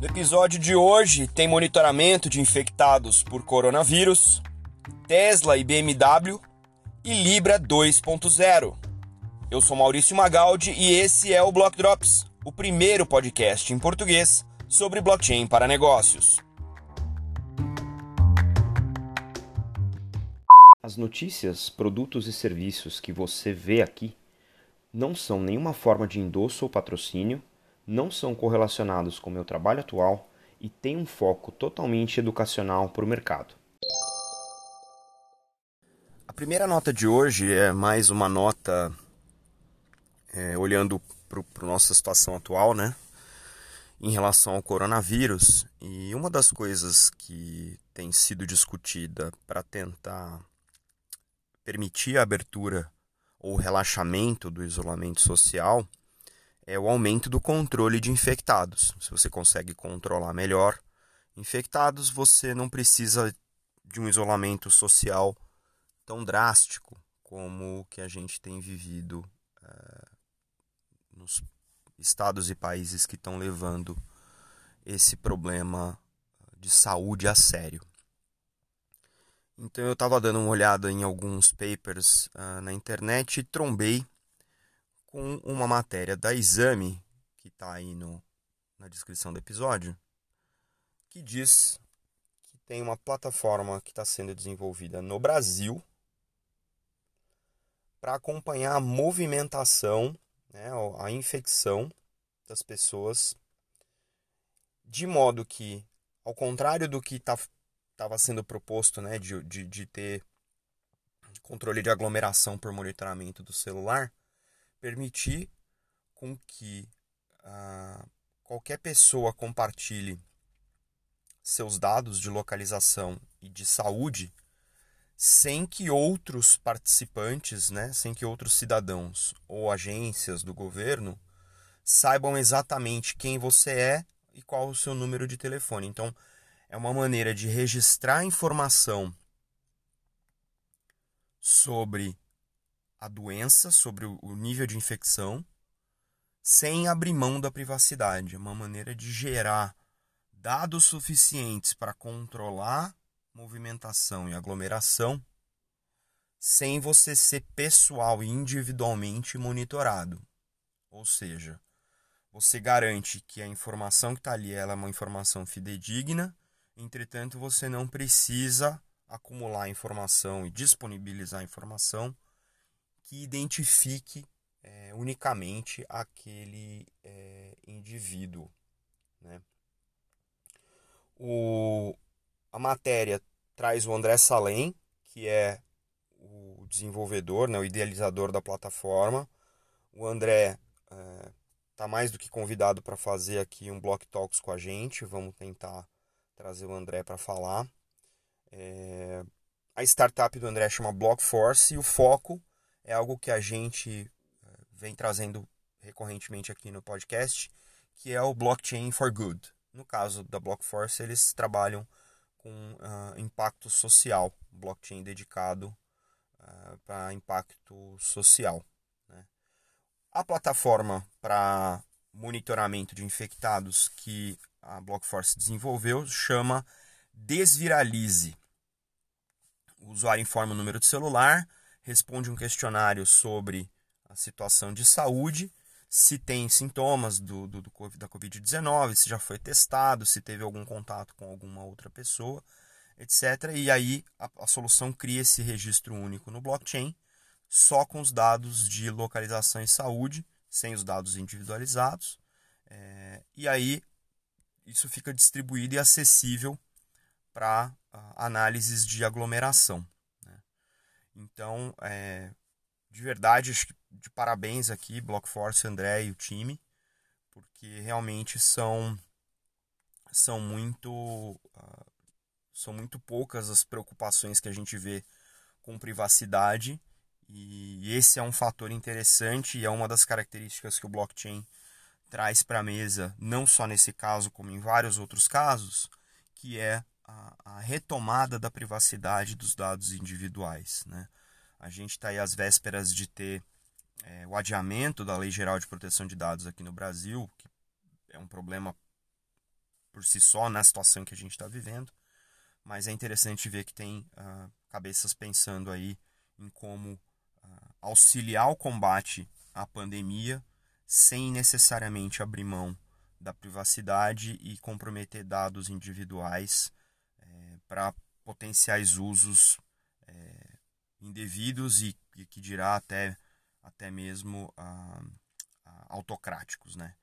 No episódio de hoje tem monitoramento de infectados por coronavírus, Tesla e BMW e Libra 2.0. Eu sou Maurício Magaldi e esse é o Block Drops, o primeiro podcast em português sobre blockchain para negócios. As notícias, produtos e serviços que você vê aqui não são nenhuma forma de endosso ou patrocínio, não são correlacionados com o meu trabalho atual e têm um foco totalmente educacional para o mercado. A primeira nota de hoje é mais uma nota é, olhando para a nossa situação atual, né? Em relação ao coronavírus. E uma das coisas que tem sido discutida para tentar permitir a abertura ou relaxamento do isolamento social é o aumento do controle de infectados. Se você consegue controlar melhor infectados, você não precisa de um isolamento social tão drástico como o que a gente tem vivido é, nos estados e países que estão levando esse problema de saúde a sério. Então eu estava dando uma olhada em alguns papers uh, na internet e trombei com uma matéria da Exame, que está aí no, na descrição do episódio, que diz que tem uma plataforma que está sendo desenvolvida no Brasil para acompanhar a movimentação, né, a infecção das pessoas, de modo que, ao contrário do que estava sendo proposto né, de, de, de ter controle de aglomeração por monitoramento do celular, permitir com que ah, qualquer pessoa compartilhe seus dados de localização e de saúde sem que outros participantes, né, sem que outros cidadãos ou agências do governo saibam exatamente quem você é e qual o seu número de telefone. Então, é uma maneira de registrar informação sobre a doença, sobre o nível de infecção, sem abrir mão da privacidade. É uma maneira de gerar dados suficientes para controlar movimentação e aglomeração, sem você ser pessoal e individualmente monitorado. Ou seja, você garante que a informação que está ali é uma informação fidedigna Entretanto, você não precisa acumular informação e disponibilizar informação que identifique é, unicamente aquele é, indivíduo. Né? O, a matéria traz o André Salem, que é o desenvolvedor, né, o idealizador da plataforma. O André está é, mais do que convidado para fazer aqui um Block Talks com a gente. Vamos tentar trazer o André para falar. É... A startup do André chama Blockforce e o foco é algo que a gente é, vem trazendo recorrentemente aqui no podcast, que é o Blockchain for Good. No caso da Blockforce, eles trabalham com uh, impacto social, blockchain dedicado uh, para impacto social. Né? A plataforma para monitoramento de infectados que a Blockforce desenvolveu chama Desviralize. O usuário informa o número de celular, responde um questionário sobre a situação de saúde, se tem sintomas do, do, do da Covid-19, se já foi testado, se teve algum contato com alguma outra pessoa, etc. E aí a, a solução cria esse registro único no blockchain, só com os dados de localização e saúde, sem os dados individualizados. É, e aí isso fica distribuído e acessível para uh, análises de aglomeração. Então, é, de verdade, acho que de parabéns aqui, Blockforce, André e o time, porque realmente são, são muito uh, são muito poucas as preocupações que a gente vê com privacidade e esse é um fator interessante e é uma das características que o blockchain traz para a mesa, não só nesse caso, como em vários outros casos, que é a, a retomada da privacidade dos dados individuais. Né? A gente está aí às vésperas de ter é, o adiamento da Lei Geral de Proteção de Dados aqui no Brasil, que é um problema por si só na situação que a gente está vivendo, mas é interessante ver que tem uh, cabeças pensando aí em como uh, auxiliar o combate à pandemia sem necessariamente abrir mão da privacidade e comprometer dados individuais para potenciais usos é, indevidos e, e, que dirá até, até mesmo ah, ah, autocráticos. Né?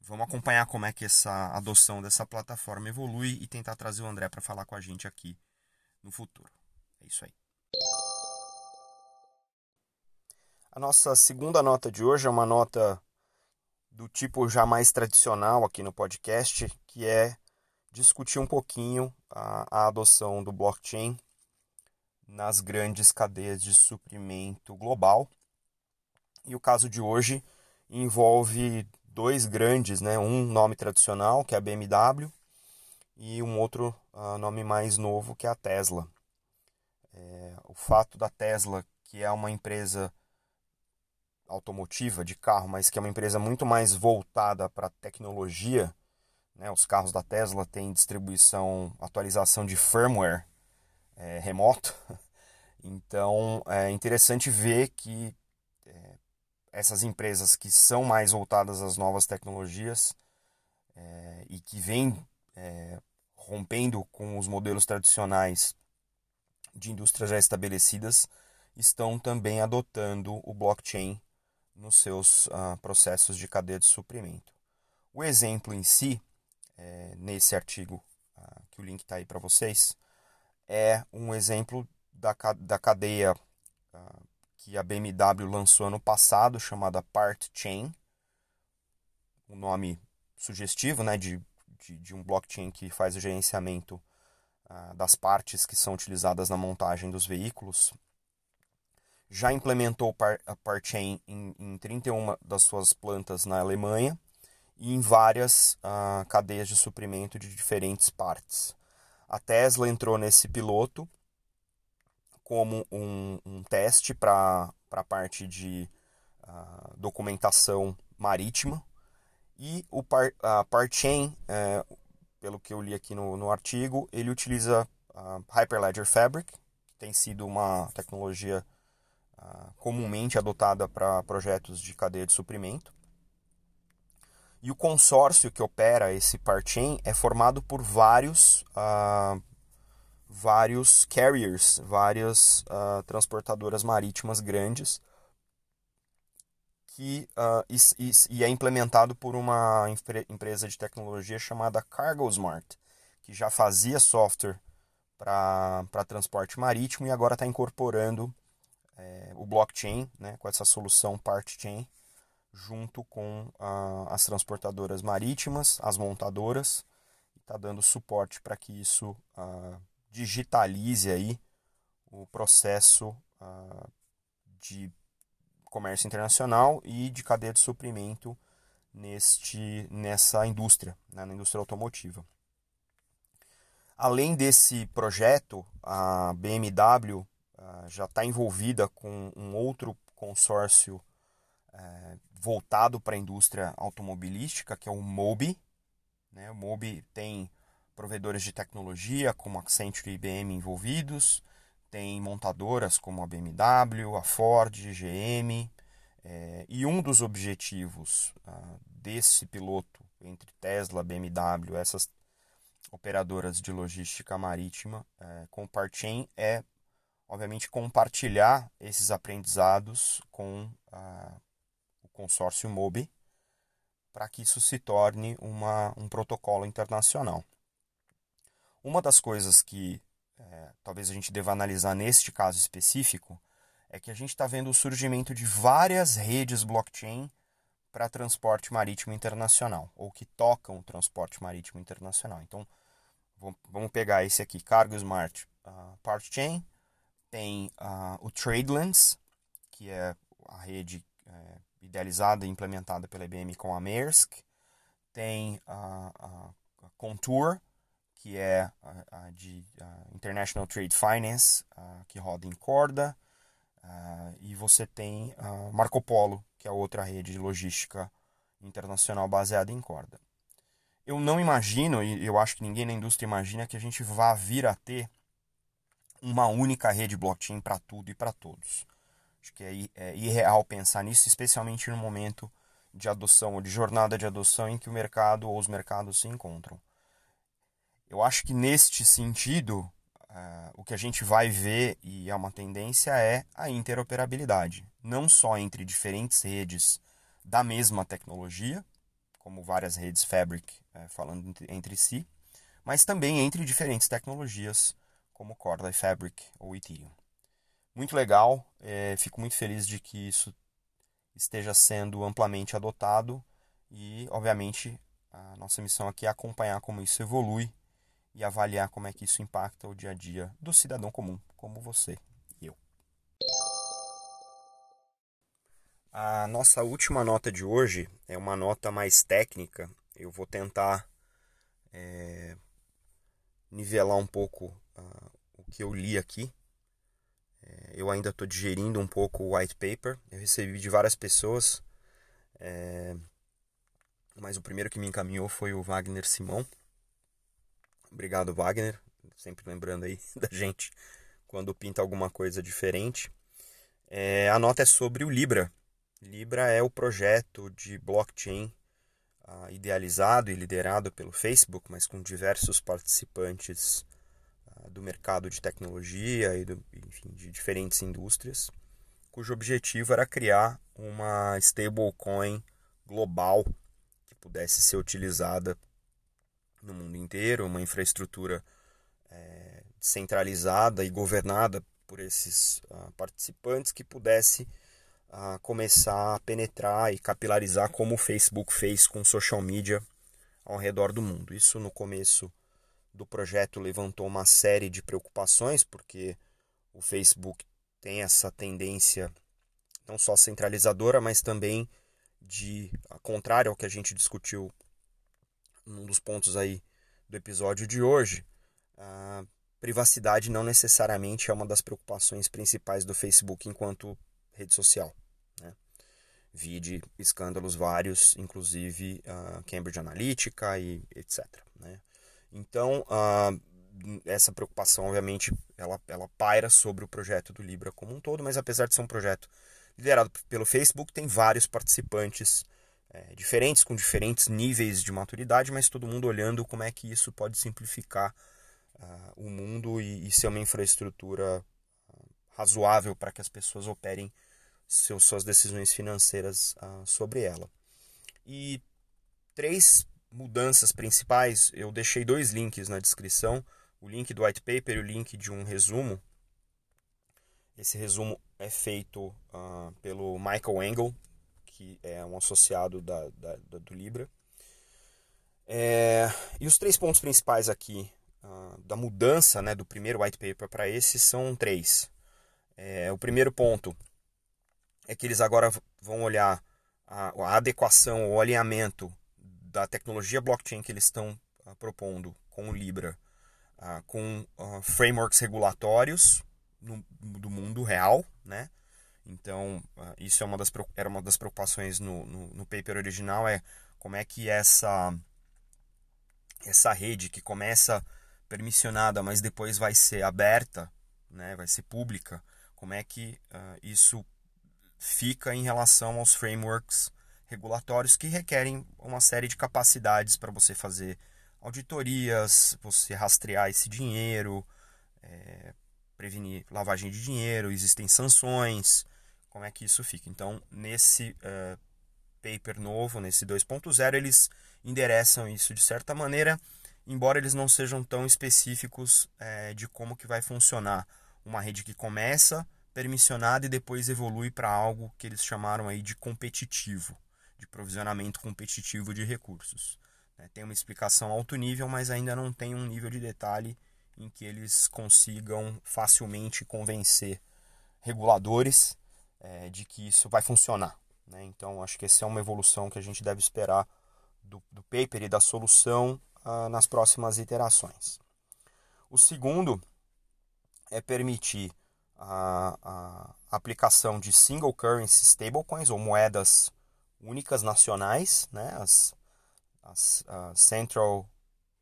Vamos acompanhar como é que essa adoção dessa plataforma evolui e tentar trazer o André para falar com a gente aqui no futuro. É isso aí. A nossa segunda nota de hoje é uma nota do tipo já mais tradicional aqui no podcast, que é discutir um pouquinho a, a adoção do blockchain nas grandes cadeias de suprimento global. E o caso de hoje envolve dois grandes, né? um nome tradicional, que é a BMW, e um outro uh, nome mais novo, que é a Tesla. É, o fato da Tesla, que é uma empresa automotiva de carro, mas que é uma empresa muito mais voltada para tecnologia. Né? Os carros da Tesla têm distribuição, atualização de firmware é, remoto. Então é interessante ver que é, essas empresas que são mais voltadas às novas tecnologias é, e que vêm é, rompendo com os modelos tradicionais de indústrias já estabelecidas estão também adotando o blockchain nos seus uh, processos de cadeia de suprimento. O exemplo em si, é, nesse artigo, uh, que o link está aí para vocês, é um exemplo da, da cadeia uh, que a BMW lançou ano passado, chamada Part Chain, um nome sugestivo né, de, de, de um blockchain que faz o gerenciamento das partes que são utilizadas na montagem dos veículos. Já implementou a Parchain em, em 31 das suas plantas na Alemanha em várias uh, cadeias de suprimento de diferentes partes. A Tesla entrou nesse piloto como um, um teste para a parte de uh, documentação marítima e o par, a Parchain, é, pelo que eu li aqui no, no artigo, ele utiliza a Hyperledger Fabric, que tem sido uma tecnologia comumente adotada para projetos de cadeia de suprimento. E o consórcio que opera esse parchain é formado por vários, uh, vários carriers, várias uh, transportadoras marítimas grandes, que, uh, e, e, e, é implementado por uma empresa de tecnologia chamada CargoSmart, que já fazia software para transporte marítimo e agora está incorporando é, o blockchain, né, com essa solução part-chain, junto com ah, as transportadoras marítimas, as montadoras, está dando suporte para que isso ah, digitalize aí o processo ah, de comércio internacional e de cadeia de suprimento neste, nessa indústria, né, na indústria automotiva. Além desse projeto, a BMW ah, já está envolvida com um outro consórcio eh, voltado para a indústria automobilística, que é o MOBI. Né? O MOBI tem provedores de tecnologia como Accenture e IBM envolvidos, tem montadoras como a BMW, a Ford, GM, eh, e um dos objetivos ah, desse piloto entre Tesla, BMW, essas operadoras de logística marítima eh, com o Parchain é obviamente, compartilhar esses aprendizados com ah, consórcio MOBI para que isso se torne uma, um protocolo internacional. Uma das coisas que é, talvez a gente deva analisar neste caso específico é que a gente está vendo o surgimento de várias redes blockchain para transporte marítimo internacional, ou que tocam o transporte marítimo internacional. Então, vamos pegar esse aqui, Cargo Smart uh, Part Chain, tem uh, o TradeLens, que é a rede é, idealizada e implementada pela IBM com a Maersk. Tem a, a, a Contour, que é a, a de International Trade Finance, que roda em corda. e você tem a Marco Polo, que é outra rede de logística internacional baseada em corda. eu não imagino, e eu acho que ninguém na indústria imagina, que a gente vá vir a ter uma única rede blockchain para tudo e para todos. Acho que é, é irreal pensar nisso, especialmente no momento de adoção ou de jornada de adoção em que o mercado ou os mercados se encontram. Eu acho que neste sentido, uh, o que a gente vai ver, e é uma tendência, é a interoperabilidade. Não só entre diferentes redes da mesma tecnologia, como várias redes Fabric uh, falando entre, entre si, mas também entre diferentes tecnologias, como Corda e Fabric ou Ethereum. Muito legal, é, fico muito feliz de que isso esteja sendo amplamente adotado e, obviamente, a nossa missão aqui é acompanhar como isso evolui e avaliar como é que isso impacta o dia a dia do cidadão comum, como você e eu. A nossa última nota de hoje é uma nota mais técnica. Eu vou tentar é, nivelar um pouco uh, o que eu li aqui eu ainda estou digerindo um pouco o white paper. Eu recebi de várias pessoas, é, mas o primeiro que me encaminhou foi o Wagner Simão. Obrigado, Wagner. Sempre lembrando aí da gente quando pinta alguma coisa diferente. É, a nota é sobre o Libra. Libra é o projeto de blockchain uh, idealizado e liderado pelo Facebook, mas com diversos participantes do mercado de tecnologia e do, enfim, de diferentes indústrias, cujo objetivo era criar uma stablecoin global que pudesse ser utilizada no mundo inteiro, uma infraestrutura é, centralizada e governada por esses uh, participantes que pudesse uh, começar a penetrar e capilarizar como o Facebook fez com social media ao redor do mundo. Isso no começo do projeto levantou uma série de preocupações, porque o Facebook tem essa tendência não só centralizadora, mas também de, a contrário ao que a gente discutiu num dos pontos aí do episódio de hoje, a privacidade não necessariamente é uma das preocupações principais do Facebook enquanto rede social. Né? Vide escândalos vários, inclusive a Cambridge Analytica e etc. Né? Então, uh, essa preocupação, obviamente, ela, ela paira sobre o projeto do Libra como um todo, mas apesar de ser um projeto liderado pelo Facebook, tem vários participantes é, diferentes, com diferentes níveis de maturidade, mas todo mundo olhando como é que isso pode simplificar uh, o mundo e, e, ser uma infraestrutura uh, razoável para que as pessoas operem seus, suas decisões financeiras uh, sobre ela. E três mudanças principais, eu deixei dois links na descrição, o link do white paper e o link de um resumo. Esse resumo é feito uh, pelo Michael Engel, que é um associado da, da, da do Libra. É, e os três pontos principais aqui uh, da mudança né, do primeiro white paper para esse são três. É, o primeiro ponto é que eles agora vão olhar a, a adequação, o alinhamento da tecnologia blockchain que eles estão uh, propondo com o Libra, uh, com uh, frameworks regulatórios no, do mundo real, né? Então, isso é uma das, era uma das preocupações no, no, no paper original, é como é que essa, essa rede que começa permissionada, mas depois vai ser aberta, né, vai ser pública, como é que isso fica em relação aos frameworks regulatórios que requerem uma série de capacidades para você fazer auditorias, você rastrear esse dinheiro, é, prevenir lavagem de dinheiro, existem sanções, como é que isso fica. Então, nesse é, paper novo, nesse 2.0, eles endereçam isso de certa maneira, embora eles não sejam tão específicos é, de como que vai funcionar uma rede que começa permissionada e depois evolui para algo que eles chamaram aí de competitivo de provisionamento competitivo de recursos. Né? Tem uma explicação alto nível, mas ainda não tem um nível de detalhe em que eles consigam facilmente convencer reguladores é, de que isso vai funcionar. Né? Então, acho que essa é uma evolução que a gente deve esperar do, do paper e da solução ah, nas próximas iterações. O segundo é permitir a, a aplicação de single currency stablecoins ou moedas únicas nacionais, né? As, as uh, Central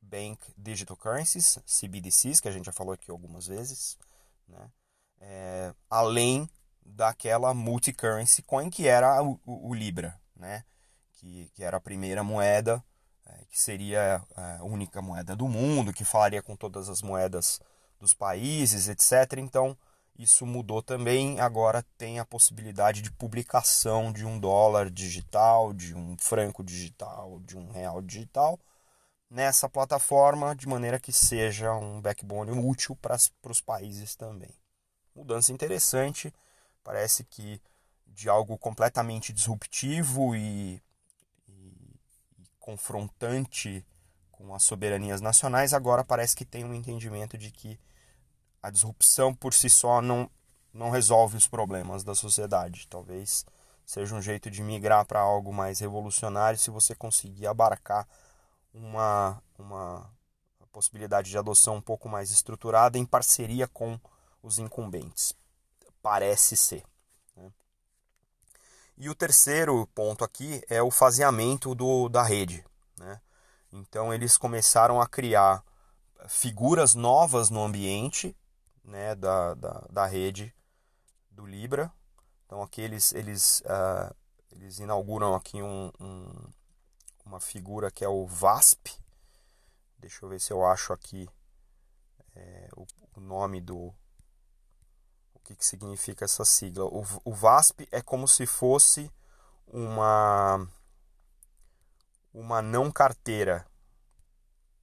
Bank Digital Currencies, CBDCs, que a gente já falou aqui algumas vezes, né? É, além daquela multi-currency coin que era o, o, o Libra, né? que, que, era a primeira moeda, é, que seria é, a única moeda do mundo, que falaria com todas as moedas dos países, etc. Então, isso mudou também. Agora tem a possibilidade de publicação de um dólar digital, de um franco digital, de um real digital nessa plataforma, de maneira que seja um backbone útil para os países também. Mudança interessante, parece que de algo completamente disruptivo e, e, e confrontante com as soberanias nacionais, agora parece que tem um entendimento de que a disrupção por si só não, não resolve os problemas da sociedade. Talvez seja um jeito de migrar para algo mais revolucionário se você conseguir abarcar uma, uma possibilidade de adoção um pouco mais estruturada em parceria com os incumbentes. Parece ser. Né? E o terceiro ponto aqui é o faseamento do, da rede. Né? Então eles começaram a criar figuras novas no ambiente né, da, da, da rede do Libra. Então aqui eles, eles, uh, eles inauguram aqui um, um uma figura que é o VASP. Deixa eu ver se eu acho aqui é, o, o, nome do. O que, que significa essa sigla. O, o VASP é como se fosse uma, uma não carteira.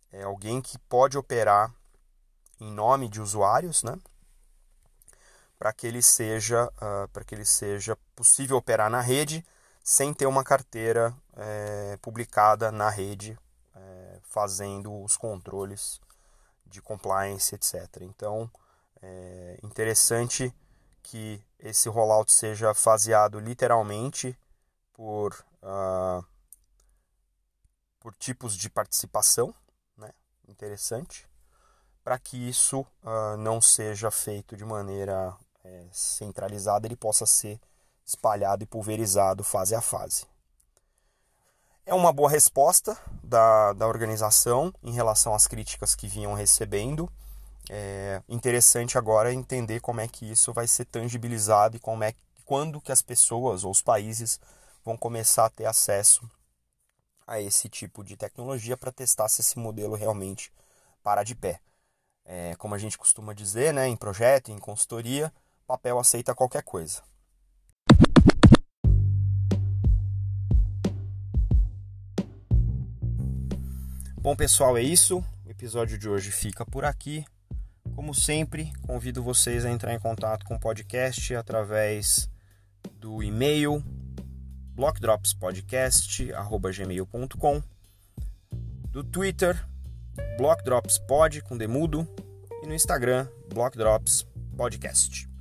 É alguém que pode operar em nome de usuários, né? Para que ele seja, uh, para que ele seja possível operar na rede sem ter uma carteira é, publicada na rede, é, fazendo os controles de compliance, etc. Então, é interessante que esse rollout seja faseado literalmente por, uh, por tipos de participação, né? interessante, para que isso uh, não seja feito de maneira é, centralizada, ele possa ser espalhado e pulverizado fase a fase. É uma boa resposta da, da organização em relação às críticas que vinham recebendo. É interessante agora entender como é que isso vai ser tangibilizado e como é, quando que as pessoas ou os países vão começar a ter acesso a esse tipo de tecnologia para testar se esse modelo realmente para de pé. É, como a gente costuma dizer né, em projeto, em consultoria, papel aceita qualquer coisa. Bom, pessoal, é isso. O episódio de hoje fica por aqui. Como sempre, convido vocês a entrar em contato com o podcast através do e-mail blockdropspodcast@gmail.com, do Twitter blockdropspod com demudo e no Instagram blockdropspodcast.